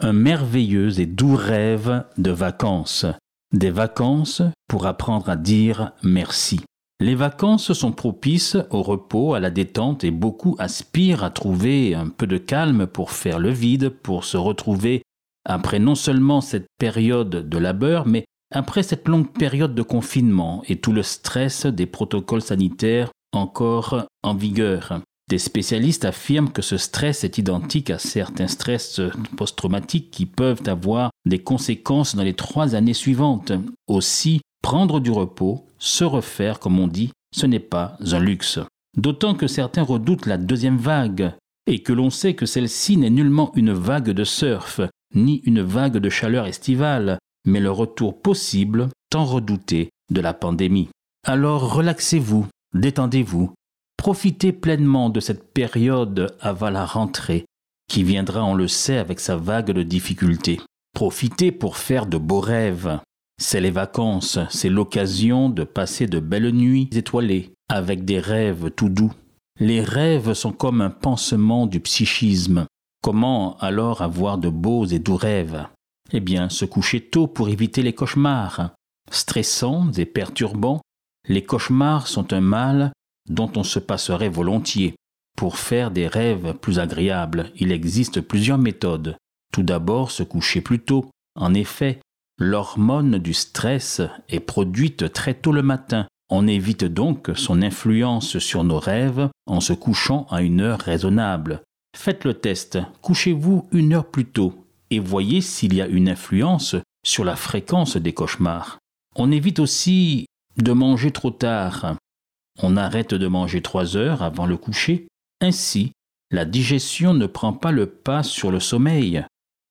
Un merveilleux et doux rêve de vacances. Des vacances pour apprendre à dire merci. Les vacances sont propices au repos, à la détente et beaucoup aspirent à trouver un peu de calme pour faire le vide, pour se retrouver après non seulement cette période de labeur, mais après cette longue période de confinement et tout le stress des protocoles sanitaires encore en vigueur. Des spécialistes affirment que ce stress est identique à certains stress post-traumatiques qui peuvent avoir des conséquences dans les trois années suivantes. Aussi, prendre du repos, se refaire, comme on dit, ce n'est pas un luxe. D'autant que certains redoutent la deuxième vague, et que l'on sait que celle-ci n'est nullement une vague de surf, ni une vague de chaleur estivale, mais le retour possible, tant redouté, de la pandémie. Alors relaxez-vous, détendez-vous, profitez pleinement de cette période avant la rentrée, qui viendra, on le sait, avec sa vague de difficultés. Profitez pour faire de beaux rêves. C'est les vacances, c'est l'occasion de passer de belles nuits étoilées, avec des rêves tout doux. Les rêves sont comme un pansement du psychisme. Comment alors avoir de beaux et doux rêves? Eh bien, se coucher tôt pour éviter les cauchemars. Stressants et perturbants, les cauchemars sont un mal dont on se passerait volontiers. Pour faire des rêves plus agréables, il existe plusieurs méthodes. Tout d'abord, se coucher plus tôt. En effet, l'hormone du stress est produite très tôt le matin. On évite donc son influence sur nos rêves en se couchant à une heure raisonnable. Faites le test, couchez-vous une heure plus tôt et voyez s'il y a une influence sur la fréquence des cauchemars. On évite aussi de manger trop tard. On arrête de manger trois heures avant le coucher. Ainsi, la digestion ne prend pas le pas sur le sommeil.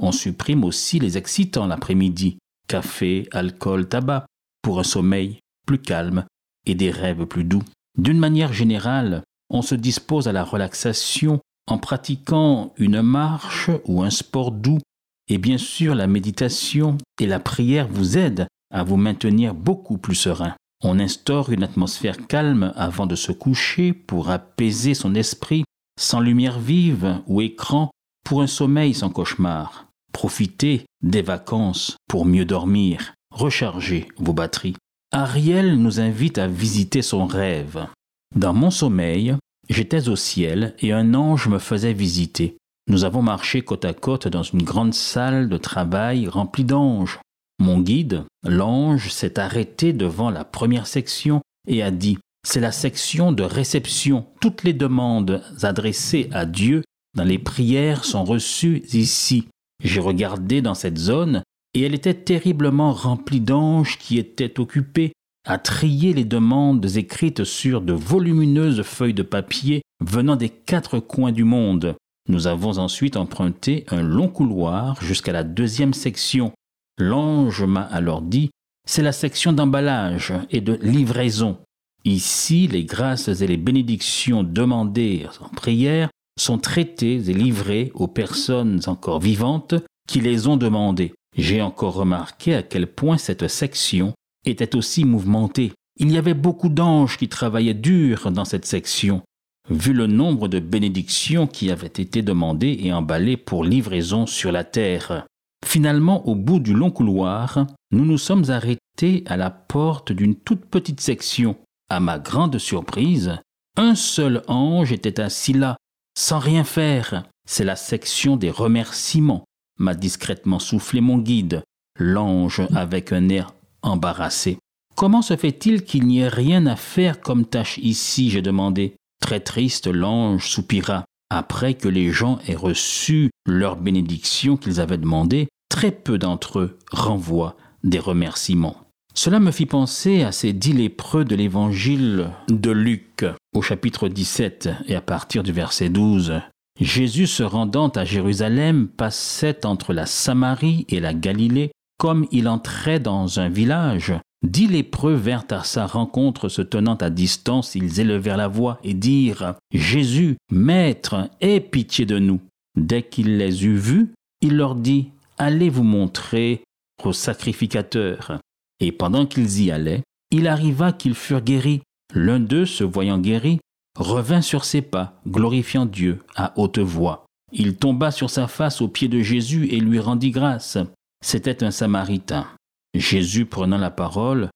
On supprime aussi les excitants l'après-midi, café, alcool, tabac, pour un sommeil plus calme et des rêves plus doux. D'une manière générale, on se dispose à la relaxation en pratiquant une marche ou un sport doux. Et bien sûr, la méditation et la prière vous aident à vous maintenir beaucoup plus serein. On instaure une atmosphère calme avant de se coucher pour apaiser son esprit, sans lumière vive ou écran, pour un sommeil sans cauchemar. Profitez des vacances pour mieux dormir, recharger vos batteries. Ariel nous invite à visiter son rêve. Dans mon sommeil, J'étais au ciel et un ange me faisait visiter. Nous avons marché côte à côte dans une grande salle de travail remplie d'anges. Mon guide, l'ange, s'est arrêté devant la première section et a dit C'est la section de réception. Toutes les demandes adressées à Dieu dans les prières sont reçues ici. J'ai regardé dans cette zone et elle était terriblement remplie d'anges qui étaient occupés à trier les demandes écrites sur de volumineuses feuilles de papier venant des quatre coins du monde. Nous avons ensuite emprunté un long couloir jusqu'à la deuxième section. L'ange m'a alors dit c'est la section d'emballage et de livraison. Ici, les grâces et les bénédictions demandées en prière sont traitées et livrées aux personnes encore vivantes qui les ont demandées. J'ai encore remarqué à quel point cette section était aussi mouvementé. Il y avait beaucoup d'anges qui travaillaient dur dans cette section, vu le nombre de bénédictions qui avaient été demandées et emballées pour livraison sur la terre. Finalement, au bout du long couloir, nous nous sommes arrêtés à la porte d'une toute petite section. À ma grande surprise, un seul ange était assis là, sans rien faire. C'est la section des remerciements, m'a discrètement soufflé mon guide. L'ange, avec un air embarrassé. Comment se fait-il qu'il n'y ait rien à faire comme tâche ici? j'ai demandé. Très triste, l'ange soupira. Après que les gens aient reçu leur bénédiction qu'ils avaient demandée, très peu d'entre eux renvoient des remerciements. Cela me fit penser à ces dix lépreux de l'évangile de Luc au chapitre 17 et à partir du verset 12. Jésus se rendant à Jérusalem passait entre la Samarie et la Galilée, comme il entrait dans un village. Dix lépreux vinrent à sa rencontre, se tenant à distance, ils élevèrent la voix et dirent Jésus, Maître, aie pitié de nous. Dès qu'il les eut vus, il leur dit Allez vous montrer au sacrificateur. Et pendant qu'ils y allaient, il arriva qu'ils furent guéris. L'un d'eux, se voyant guéri, revint sur ses pas, glorifiant Dieu à haute voix. Il tomba sur sa face aux pieds de Jésus et lui rendit grâce. C'était un Samaritain. Jésus, prenant la parole,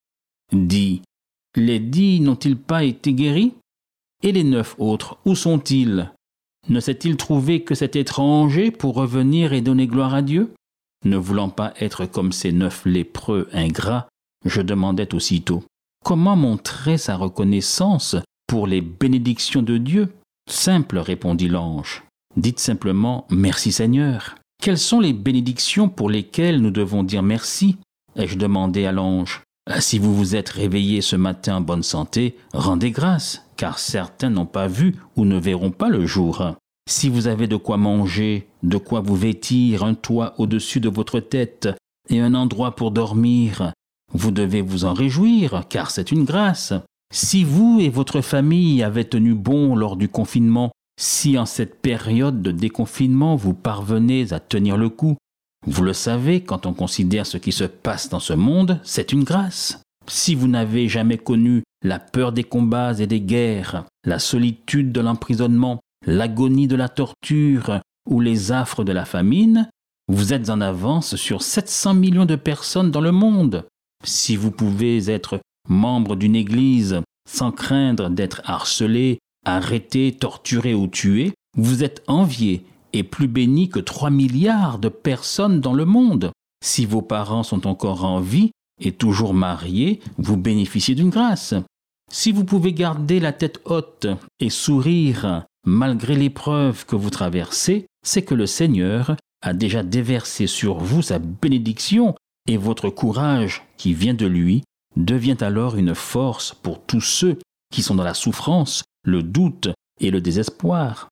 dit Les dix n'ont-ils pas été guéris? Et les neuf autres, où sont-ils? Ne s'est-il trouvé que cet étranger pour revenir et donner gloire à Dieu? Ne voulant pas être comme ces neuf lépreux ingrats, je demandais aussitôt Comment montrer sa reconnaissance pour les bénédictions de Dieu? Simple, répondit l'ange. Dites simplement Merci Seigneur. Quelles sont les bénédictions pour lesquelles nous devons dire merci? Ai-je demandé à l'ange. Si vous vous êtes réveillé ce matin en bonne santé, rendez grâce, car certains n'ont pas vu ou ne verront pas le jour. Si vous avez de quoi manger, de quoi vous vêtir, un toit au-dessus de votre tête et un endroit pour dormir, vous devez vous en réjouir, car c'est une grâce. Si vous et votre famille avez tenu bon lors du confinement, si en cette période de déconfinement vous parvenez à tenir le coup, vous le savez, quand on considère ce qui se passe dans ce monde, c'est une grâce. Si vous n'avez jamais connu la peur des combats et des guerres, la solitude de l'emprisonnement, l'agonie de la torture ou les affres de la famine, vous êtes en avance sur 700 millions de personnes dans le monde. Si vous pouvez être membre d'une église sans craindre d'être harcelé, arrêté, torturé ou tué, vous êtes envié est plus béni que 3 milliards de personnes dans le monde. Si vos parents sont encore en vie et toujours mariés, vous bénéficiez d'une grâce. Si vous pouvez garder la tête haute et sourire malgré l'épreuve que vous traversez, c'est que le Seigneur a déjà déversé sur vous sa bénédiction et votre courage qui vient de lui devient alors une force pour tous ceux qui sont dans la souffrance, le doute et le désespoir.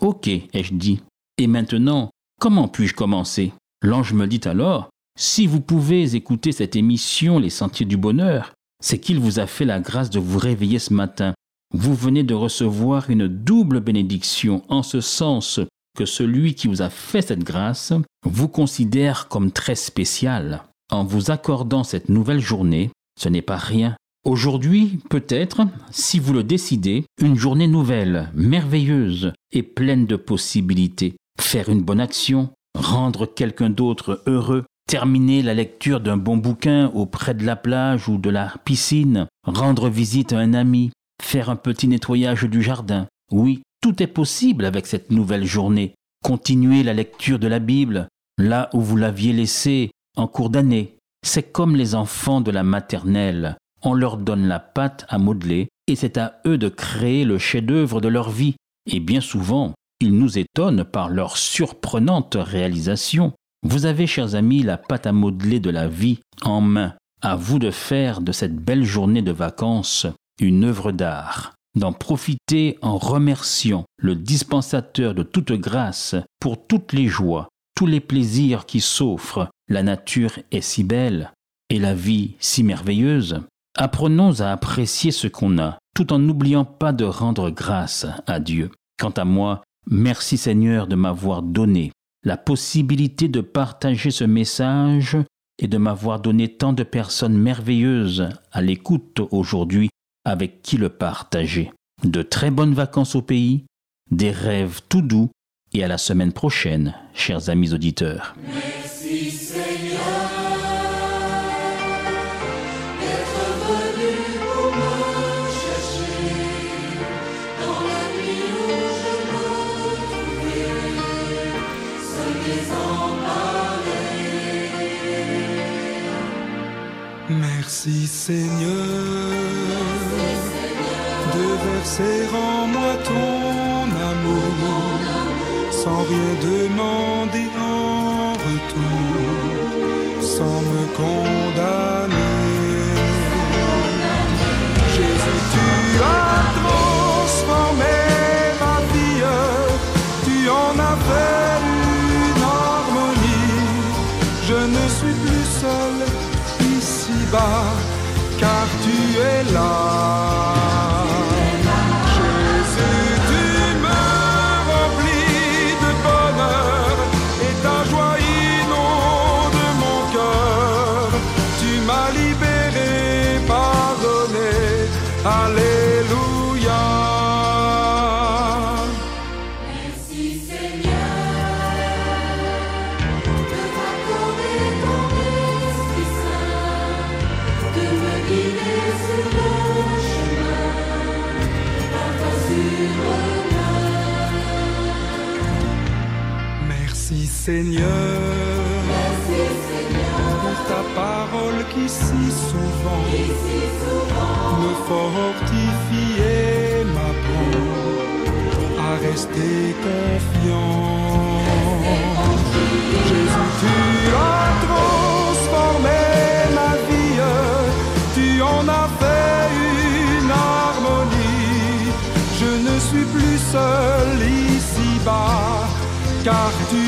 Ok, ai-je dit, et maintenant, comment puis-je commencer? L'ange me dit alors, si vous pouvez écouter cette émission Les Sentiers du Bonheur, c'est qu'il vous a fait la grâce de vous réveiller ce matin. Vous venez de recevoir une double bénédiction en ce sens que celui qui vous a fait cette grâce vous considère comme très spécial. En vous accordant cette nouvelle journée, ce n'est pas rien. Aujourd'hui, peut-être, si vous le décidez, une journée nouvelle, merveilleuse et pleine de possibilités faire une bonne action, rendre quelqu'un d'autre heureux, terminer la lecture d'un bon bouquin auprès de la plage ou de la piscine, rendre visite à un ami, faire un petit nettoyage du jardin. Oui, tout est possible avec cette nouvelle journée. Continuer la lecture de la Bible là où vous l'aviez laissée en cours d'année. C'est comme les enfants de la maternelle. On leur donne la pâte à modeler et c'est à eux de créer le chef-d'œuvre de leur vie. Et bien souvent, ils nous étonnent par leur surprenante réalisation. Vous avez, chers amis, la pâte à modeler de la vie en main. À vous de faire de cette belle journée de vacances une œuvre d'art, d'en profiter en remerciant le dispensateur de toute grâce pour toutes les joies, tous les plaisirs qui s'offrent. La nature est si belle et la vie si merveilleuse. Apprenons à apprécier ce qu'on a, tout en n'oubliant pas de rendre grâce à Dieu. Quant à moi, Merci Seigneur de m'avoir donné la possibilité de partager ce message et de m'avoir donné tant de personnes merveilleuses à l'écoute aujourd'hui avec qui le partager. De très bonnes vacances au pays, des rêves tout doux et à la semaine prochaine, chers amis auditeurs. Merci Seigneur c'est rends-moi ton amour, sans rien demander en retour, sans me condamner. Jésus, tu as transformé ma vie, tu en as fait une harmonie. Je ne suis plus seul ici-bas, car tu es là. Merci Seigneur. Pour ta parole qui si souvent, me fortifie et m'apprend à rester confiant. Jésus, tu as transformé ma vie, tu en as fait une harmonie. Je ne suis plus seul ici-bas, car tu